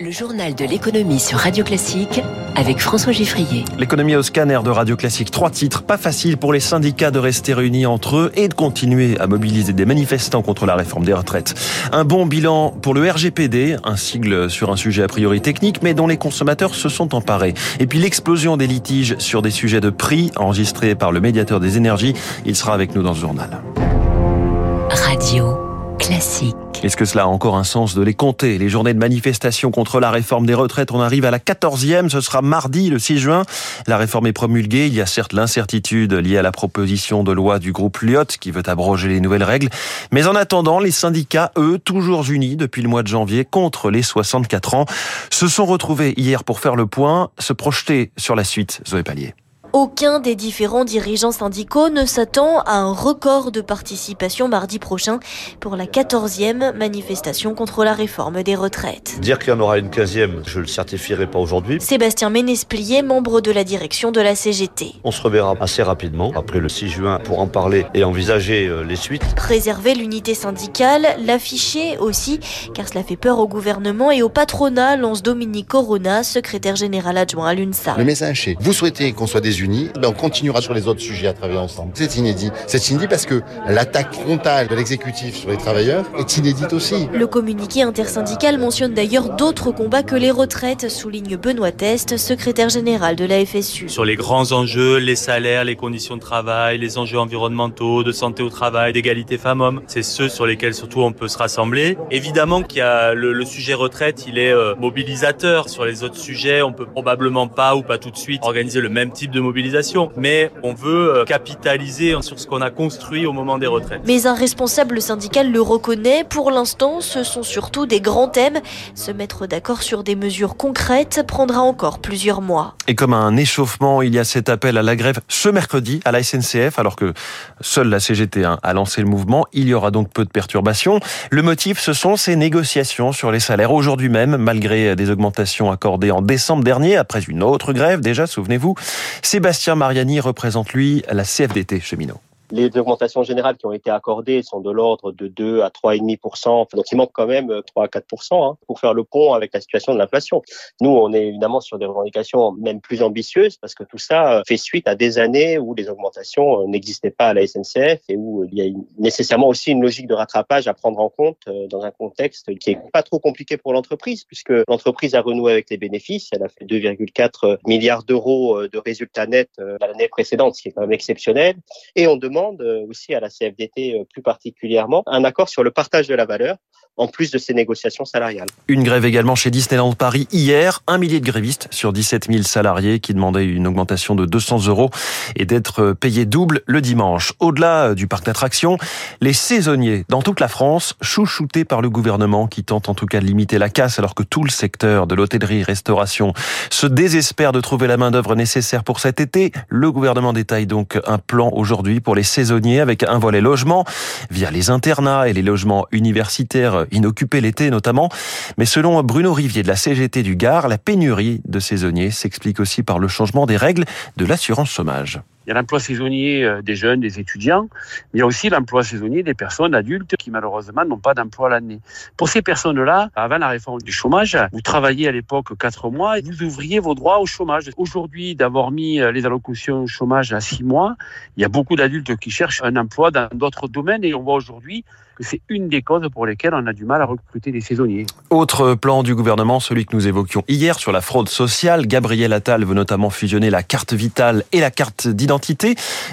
Le journal de l'économie sur Radio Classique avec François Giffrier. L'économie au scanner de Radio Classique. Trois titres. Pas facile pour les syndicats de rester réunis entre eux et de continuer à mobiliser des manifestants contre la réforme des retraites. Un bon bilan pour le RGPD, un sigle sur un sujet a priori technique, mais dont les consommateurs se sont emparés. Et puis l'explosion des litiges sur des sujets de prix enregistrés par le médiateur des énergies. Il sera avec nous dans ce journal. Radio Est-ce que cela a encore un sens de les compter Les journées de manifestation contre la réforme des retraites, on arrive à la 14e, ce sera mardi le 6 juin. La réforme est promulguée, il y a certes l'incertitude liée à la proposition de loi du groupe Lyot qui veut abroger les nouvelles règles, mais en attendant, les syndicats, eux, toujours unis depuis le mois de janvier contre les 64 ans, se sont retrouvés hier pour faire le point, se projeter sur la suite, Zoé Pallier. Aucun des différents dirigeants syndicaux ne s'attend à un record de participation mardi prochain pour la 14e manifestation contre la réforme des retraites. Dire qu'il y en aura une 15e, je ne le certifierai pas aujourd'hui. Sébastien Ménesplier, membre de la direction de la CGT. On se reverra assez rapidement, après le 6 juin, pour en parler et envisager euh, les suites. Préserver l'unité syndicale, l'afficher aussi, car cela fait peur au gouvernement et au patronat, lance Dominique Corona, secrétaire général adjoint à l'UNSA. Le message est, vous souhaitez qu'on soit des ben on continuera sur les autres sujets à travailler ensemble. C'est inédit. C'est inédit parce que l'attaque frontale de l'exécutif sur les travailleurs est inédite aussi. Le communiqué intersyndical mentionne d'ailleurs d'autres combats que les retraites, souligne Benoît Test, secrétaire général de la FSU. Sur les grands enjeux, les salaires, les conditions de travail, les enjeux environnementaux, de santé au travail, d'égalité femmes-hommes, c'est ceux sur lesquels surtout on peut se rassembler. Évidemment qu'il y a le, le, sujet retraite, il est euh, mobilisateur. Sur les autres sujets, on peut probablement pas ou pas tout de suite organiser le même type de mobilisation, mais on veut euh, capitaliser sur ce qu'on a construit au moment des retraites. Mais un responsable syndical le reconnaît, pour l'instant, ce sont surtout des grands thèmes. Se mettre d'accord sur des mesures concrètes prendra encore plusieurs mois. Et comme un échauffement, il y a cet appel à la grève ce mercredi à la SNCF, alors que seule la CGT a lancé le mouvement. Il y aura donc peu de perturbations. Le motif, ce sont ces négociations sur les salaires. Aujourd'hui même, malgré des augmentations accordées en décembre dernier, après une autre grève déjà, souvenez-vous, Sébastien Mariani représente, lui, la CFDT cheminot. Les augmentations générales qui ont été accordées sont de l'ordre de 2 à 3,5%. Donc, il manque quand même 3 à 4% hein, pour faire le pont avec la situation de l'inflation. Nous, on est évidemment sur des revendications même plus ambitieuses parce que tout ça fait suite à des années où les augmentations n'existaient pas à la SNCF et où il y a nécessairement aussi une logique de rattrapage à prendre en compte dans un contexte qui est pas trop compliqué pour l'entreprise puisque l'entreprise a renoué avec les bénéfices. Elle a fait 2,4 milliards d'euros de résultats nets l'année précédente, ce qui est quand même exceptionnel. Et on demande aussi à la CFDT plus particulièrement un accord sur le partage de la valeur en plus de ces négociations salariales. Une grève également chez Disneyland Paris hier. Un millier de grévistes sur 17 000 salariés qui demandaient une augmentation de 200 euros et d'être payés double le dimanche. Au-delà du parc d'attractions, les saisonniers dans toute la France, chouchoutés par le gouvernement qui tente en tout cas de limiter la casse alors que tout le secteur de l'hôtellerie-restauration se désespère de trouver la main-d'œuvre nécessaire pour cet été. Le gouvernement détaille donc un plan aujourd'hui pour les saisonniers avec un volet logement via les internats et les logements universitaires inoccupés l'été notamment. Mais selon Bruno Rivier de la CGT du Gard, la pénurie de saisonniers s'explique aussi par le changement des règles de l'assurance chômage. Il y a l'emploi saisonnier des jeunes, des étudiants, mais il y a aussi l'emploi saisonnier des personnes adultes qui malheureusement n'ont pas d'emploi l'année. Pour ces personnes-là, avant la réforme du chômage, vous travailliez à l'époque quatre mois et vous ouvriez vos droits au chômage. Aujourd'hui, d'avoir mis les allocations au chômage à six mois, il y a beaucoup d'adultes qui cherchent un emploi dans d'autres domaines et on voit aujourd'hui que c'est une des causes pour lesquelles on a du mal à recruter des saisonniers. Autre plan du gouvernement, celui que nous évoquions hier sur la fraude sociale. Gabriel Attal veut notamment fusionner la carte vitale et la carte d'identité.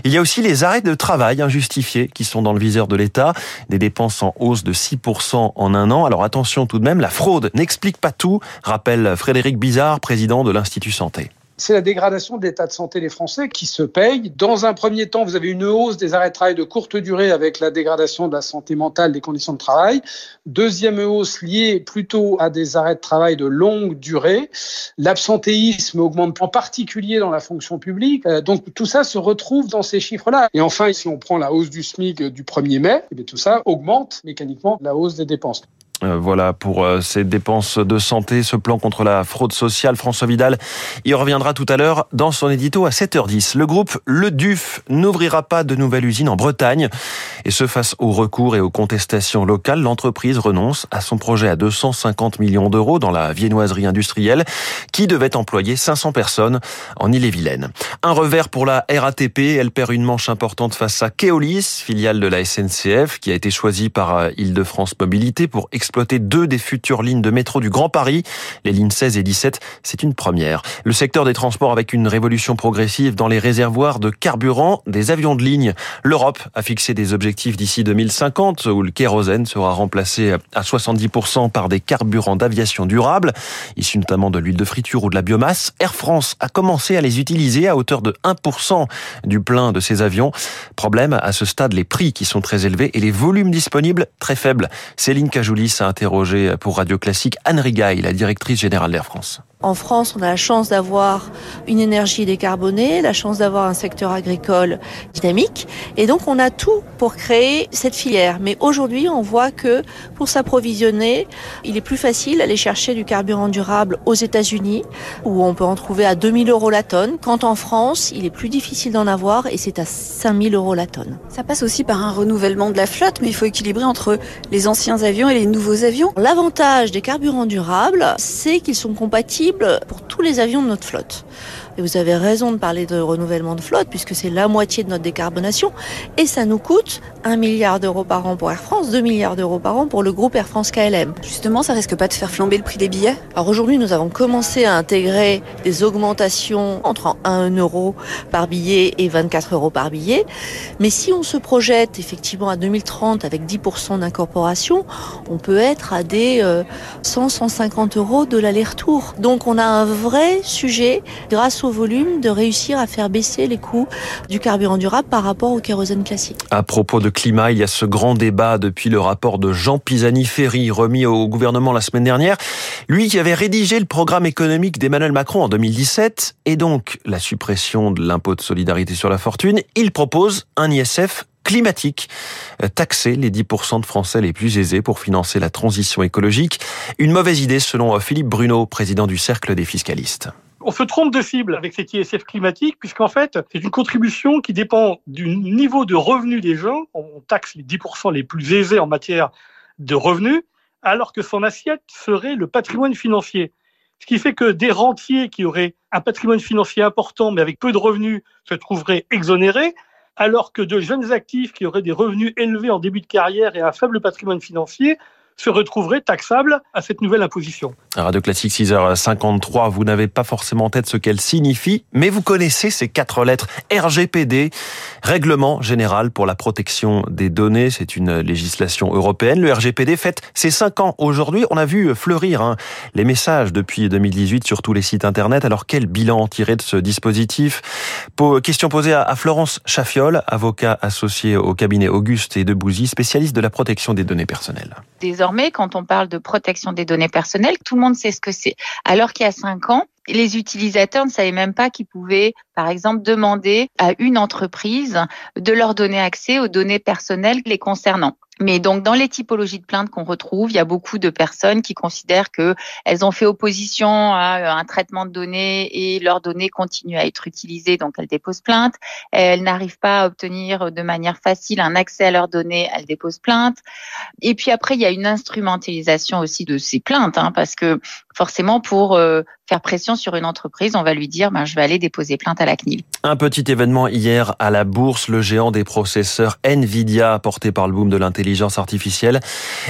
Il y a aussi les arrêts de travail injustifiés qui sont dans le viseur de l'État. Des dépenses en hausse de 6% en un an. Alors attention tout de même, la fraude n'explique pas tout, rappelle Frédéric Bizarre, président de l'Institut Santé. C'est la dégradation de l'état de santé des Français qui se paye. Dans un premier temps, vous avez une hausse des arrêts de travail de courte durée avec la dégradation de la santé mentale, des conditions de travail. Deuxième hausse liée plutôt à des arrêts de travail de longue durée. L'absentéisme augmente en particulier dans la fonction publique. Euh, donc tout ça se retrouve dans ces chiffres-là. Et enfin, si on prend la hausse du SMIC du 1er mai, eh tout ça augmente mécaniquement la hausse des dépenses. Euh, voilà pour euh, ces dépenses de santé, ce plan contre la fraude sociale. François Vidal y reviendra tout à l'heure dans son édito à 7h10. Le groupe Le Duf n'ouvrira pas de nouvelle usine en Bretagne. Et ce, face aux recours et aux contestations locales, l'entreprise renonce à son projet à 250 millions d'euros dans la viennoiserie industrielle qui devait employer 500 personnes en Ille-et-Vilaine. Un revers pour la RATP. Elle perd une manche importante face à Keolis, filiale de la SNCF, qui a été choisie par euh, Île-de-France Mobilité pour exploiter deux des futures lignes de métro du Grand Paris. Les lignes 16 et 17, c'est une première. Le secteur des transports avec une révolution progressive dans les réservoirs de carburant des avions de ligne. L'Europe a fixé des objectifs d'ici 2050 où le kérosène sera remplacé à 70% par des carburants d'aviation durables, issus notamment de l'huile de friture ou de la biomasse. Air France a commencé à les utiliser à hauteur de 1% du plein de ses avions. Problème, à ce stade, les prix qui sont très élevés et les volumes disponibles très faibles. Céline Cajoulis a interrogé pour Radio Classique Anne Rigaille, la directrice générale d'Air France. En France, on a la chance d'avoir une énergie décarbonée, la chance d'avoir un secteur agricole dynamique. Et donc, on a tout pour créer cette filière. Mais aujourd'hui, on voit que pour s'approvisionner, il est plus facile d'aller chercher du carburant durable aux États-Unis, où on peut en trouver à 2000 euros la tonne. Quand en France, il est plus difficile d'en avoir et c'est à 5000 euros la tonne. Ça passe aussi par un renouvellement de la flotte, mais il faut équilibrer entre les anciens avions et les nouveaux avions. L'avantage des carburants durables, c'est qu'ils sont compatibles pour tous les avions de notre flotte. Et vous avez raison de parler de renouvellement de flotte puisque c'est la moitié de notre décarbonation et ça nous coûte 1 milliard d'euros par an pour Air France, 2 milliards d'euros par an pour le groupe Air France KLM. Justement, ça risque pas de faire flamber le prix des billets? Alors aujourd'hui, nous avons commencé à intégrer des augmentations entre 1 euro par billet et 24 euros par billet. Mais si on se projette effectivement à 2030 avec 10% d'incorporation, on peut être à des 100-150 euh, euros de l'aller-retour. Donc on a un vrai sujet grâce au volume de réussir à faire baisser les coûts du carburant durable par rapport au kérosène classique. À propos de climat, il y a ce grand débat depuis le rapport de Jean Pisani-Ferry remis au gouvernement la semaine dernière. Lui qui avait rédigé le programme économique d'Emmanuel Macron en 2017 et donc la suppression de l'impôt de solidarité sur la fortune, il propose un ISF climatique, taxer les 10% de Français les plus aisés pour financer la transition écologique. Une mauvaise idée selon Philippe Bruno, président du Cercle des fiscalistes on se trompe de cible avec cet ISF climatique, puisqu'en fait, c'est une contribution qui dépend du niveau de revenus des gens. On taxe les 10% les plus aisés en matière de revenus, alors que son assiette serait le patrimoine financier. Ce qui fait que des rentiers qui auraient un patrimoine financier important, mais avec peu de revenus, se trouveraient exonérés, alors que de jeunes actifs qui auraient des revenus élevés en début de carrière et un faible patrimoine financier se retrouveraient taxables à cette nouvelle imposition. Radio Classique 6h53, vous n'avez pas forcément en tête ce qu'elle signifie, mais vous connaissez ces quatre lettres RGPD, Règlement général pour la protection des données. C'est une législation européenne. Le RGPD fête ses cinq ans aujourd'hui. On a vu fleurir hein, les messages depuis 2018 sur tous les sites internet. Alors quel bilan tiré de ce dispositif? Question posée à Florence Chaffiol, avocat associé au cabinet Auguste et de Bouzy, spécialiste de la protection des données personnelles désormais, quand on parle de protection des données personnelles, tout le monde sait ce que c'est. Alors qu'il y a cinq ans, les utilisateurs ne savaient même pas qu'ils pouvaient, par exemple, demander à une entreprise de leur donner accès aux données personnelles les concernant. Mais donc dans les typologies de plaintes qu'on retrouve, il y a beaucoup de personnes qui considèrent que elles ont fait opposition à un traitement de données et leurs données continuent à être utilisées, donc elles déposent plainte. Elles n'arrivent pas à obtenir de manière facile un accès à leurs données, elles déposent plainte. Et puis après, il y a une instrumentalisation aussi de ces plaintes, hein, parce que forcément pour euh, faire pression sur une entreprise, on va lui dire ben, je vais aller déposer plainte à la CNIL. Un petit événement hier à la bourse, le géant des processeurs Nvidia, porté par le boom de l'intelligence artificielle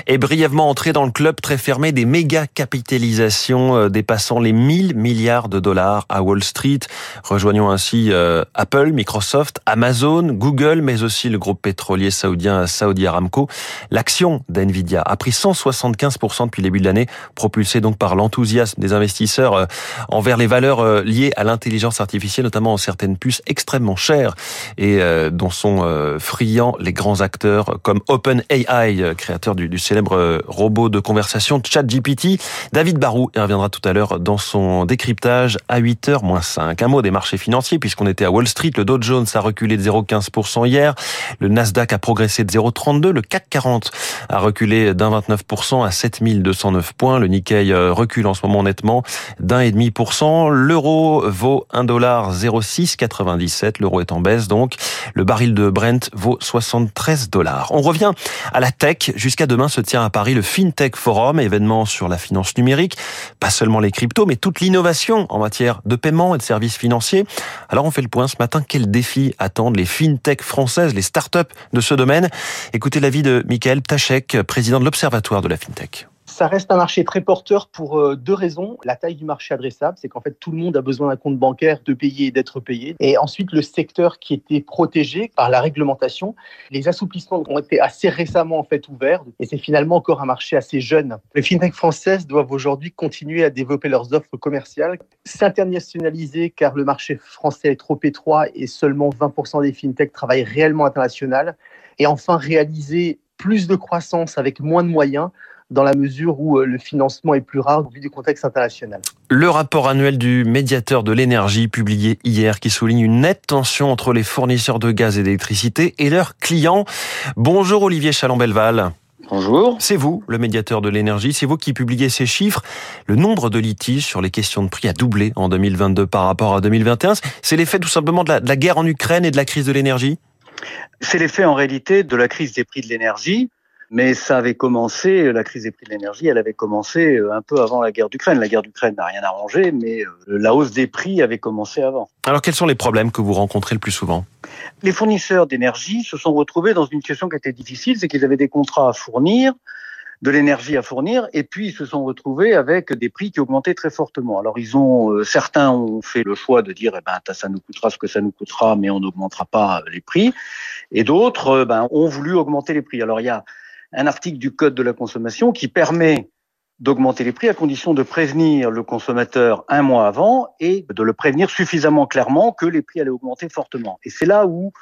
est brièvement entré dans le club très fermé des méga capitalisations euh, dépassant les 1000 milliards de dollars à Wall Street, rejoignant ainsi euh, Apple, Microsoft, Amazon, Google, mais aussi le groupe pétrolier saoudien Saudi Aramco. L'action d'Nvidia a pris 175% depuis le début de l'année, propulsée donc par l'enthousiasme des investisseurs euh, envers les valeurs liées à l'intelligence artificielle, notamment certaines puces extrêmement chères et dont sont friands les grands acteurs comme OpenAI, créateur du, célèbre robot de conversation ChatGPT. David Barou y reviendra tout à l'heure dans son décryptage à 8h-5. Un mot des marchés financiers puisqu'on était à Wall Street. Le Dow Jones a reculé de 0,15% hier. Le Nasdaq a progressé de 0,32. Le CAC 40 a reculé d'un 29% à 7209 points. Le Nikkei euh, recule en ce moment nettement d'un et demi pour cent. L'euro vaut 1,0697. L'euro est en baisse donc. Le baril de Brent vaut 73 dollars. On revient à la tech. Jusqu'à demain se tient à Paris le FinTech Forum, événement sur la finance numérique. Pas seulement les cryptos, mais toute l'innovation en matière de paiement et de services financiers. Alors on fait le point ce matin. Quels défis attendent les FinTech françaises, les startups de ce domaine? Écoutez l'avis de Michael Tachek, président de l'Observatoire de la FinTech. Ça reste un marché très porteur pour euh, deux raisons. La taille du marché adressable, c'est qu'en fait tout le monde a besoin d'un compte bancaire, de payer et d'être payé. Et ensuite le secteur qui était protégé par la réglementation. Les assouplissements ont été assez récemment en fait ouverts et c'est finalement encore un marché assez jeune. Les fintech françaises doivent aujourd'hui continuer à développer leurs offres commerciales, s'internationaliser car le marché français est trop étroit et seulement 20% des fintech travaillent réellement international. Et enfin réaliser plus de croissance avec moins de moyens dans la mesure où euh, le financement est plus rare vu du contexte international. Le rapport annuel du médiateur de l'énergie publié hier qui souligne une nette tension entre les fournisseurs de gaz et d'électricité et leurs clients. Bonjour Olivier Chalambelval. Bonjour. C'est vous, le médiateur de l'énergie, c'est vous qui publiez ces chiffres. Le nombre de litiges sur les questions de prix a doublé en 2022 par rapport à 2021. C'est l'effet tout simplement de la, de la guerre en Ukraine et de la crise de l'énergie? C'est l'effet en réalité de la crise des prix de l'énergie mais ça avait commencé, la crise des prix de l'énergie, elle avait commencé euh, un peu avant la guerre d'Ukraine. La guerre d'Ukraine n'a rien arrangé, mais euh, la hausse des prix avait commencé avant. Alors quels sont les problèmes que vous rencontrez le plus souvent? Les fournisseurs d'énergie se sont retrouvés dans une situation qui était difficile, c'est qu'ils avaient des contrats à fournir, de l'énergie à fournir, et puis ils se sont retrouvés avec des prix qui augmentaient très fortement. Alors ils ont, euh, certains ont fait le choix de dire, eh ben ça nous coûtera ce que ça nous coûtera, mais on n'augmentera pas les prix, et d'autres, ben, ont voulu augmenter les prix. Alors il y a un article du Code de la consommation qui permet d'augmenter les prix à condition de prévenir le consommateur un mois avant et de le prévenir suffisamment clairement que les prix allaient augmenter fortement. Et c'est là où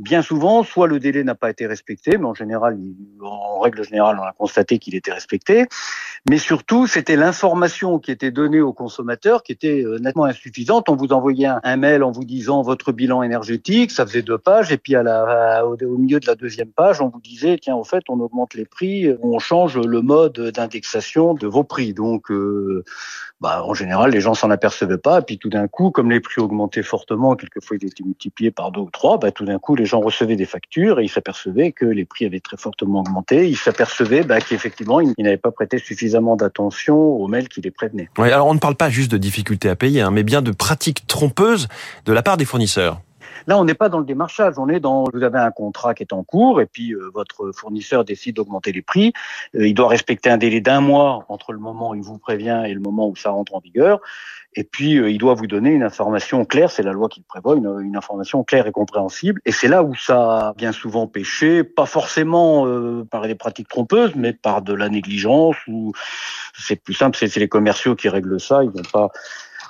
Bien souvent, soit le délai n'a pas été respecté, mais en général, en règle générale, on a constaté qu'il était respecté. Mais surtout, c'était l'information qui était donnée aux consommateurs qui était euh, nettement insuffisante. On vous envoyait un, mail en vous disant votre bilan énergétique, ça faisait deux pages, et puis au, milieu de la deuxième page, on vous disait tiens, au fait, on augmente les prix, on change le mode d'indexation de vos prix. Donc, euh, bah, en général, les gens s'en apercevaient pas. Et puis tout d'un coup, comme les prix augmentaient fortement, quelquefois ils étaient multipliés par deux ou trois, bah, tout d'un coup, les gens recevaient des factures et ils s'apercevaient que les prix avaient très fortement augmenté. Ils s'apercevaient bah, qu'effectivement, ils n'avaient pas prêté suffisamment d'attention aux mails qui les prévenaient. Alors on ne parle pas juste de difficultés à payer, hein, mais bien de pratiques trompeuses de la part des fournisseurs. Là, on n'est pas dans le démarchage, on est dans, vous avez un contrat qui est en cours et puis euh, votre fournisseur décide d'augmenter les prix. Euh, il doit respecter un délai d'un mois entre le moment où il vous prévient et le moment où ça rentre en vigueur. Et puis, euh, il doit vous donner une information claire, c'est la loi qui le prévoit, une, information claire et compréhensible. Et c'est là où ça a bien souvent péché, pas forcément par des pratiques trompeuses, mais par de la négligence, ou c'est plus simple, c'est les commerciaux qui règlent ça, ils vont pas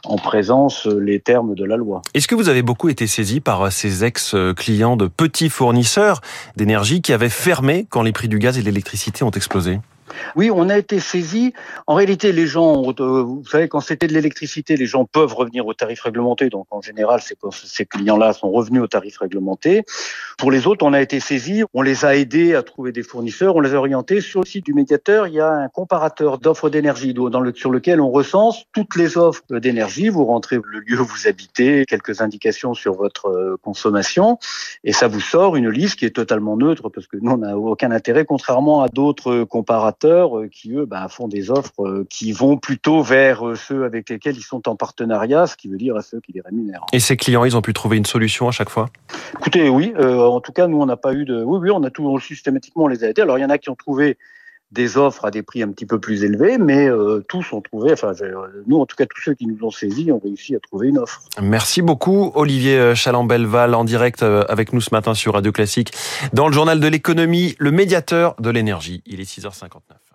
en présence euh, les termes de la loi. Est-ce que vous avez beaucoup été saisi par euh, ces ex-clients de petits fournisseurs d'énergie qui avaient fermé quand les prix du gaz et de l'électricité ont explosé? Oui, on a été saisi. En réalité, les gens, euh, vous savez, quand c'était de l'électricité, les gens peuvent revenir au tarif réglementé. Donc, en général, ces clients-là sont revenus au tarif réglementé. Pour les autres, on a été saisi. On les a aidés à trouver des fournisseurs. On les a orientés sur le site du médiateur. Il y a un comparateur d'offres d'énergie sur lequel on recense toutes les offres d'énergie. Vous rentrez le lieu où vous habitez, quelques indications sur votre euh, consommation, et ça vous sort une liste qui est totalement neutre parce que nous, on n'a aucun intérêt, contrairement à d'autres comparateurs opérateurs qui, eux, bah, font des offres qui vont plutôt vers ceux avec lesquels ils sont en partenariat, ce qui veut dire à ceux qui les rémunèrent. Et ces clients, ils ont pu trouver une solution à chaque fois? Écoutez, oui. en tout cas, nous, on n'a pas eu de... Oui, oui, on a tout systématiquement, on les a aidés. Alors, il y en a qui ont trouvé des offres à des prix un petit peu plus élevés, mais euh, tous ont trouvé, enfin nous en tout cas tous ceux qui nous ont saisis ont réussi à trouver une offre. Merci beaucoup Olivier Chalambelval en direct euh, avec nous ce matin sur Radio Classique dans le journal de l'économie, le médiateur de l'énergie. Il est 6h59.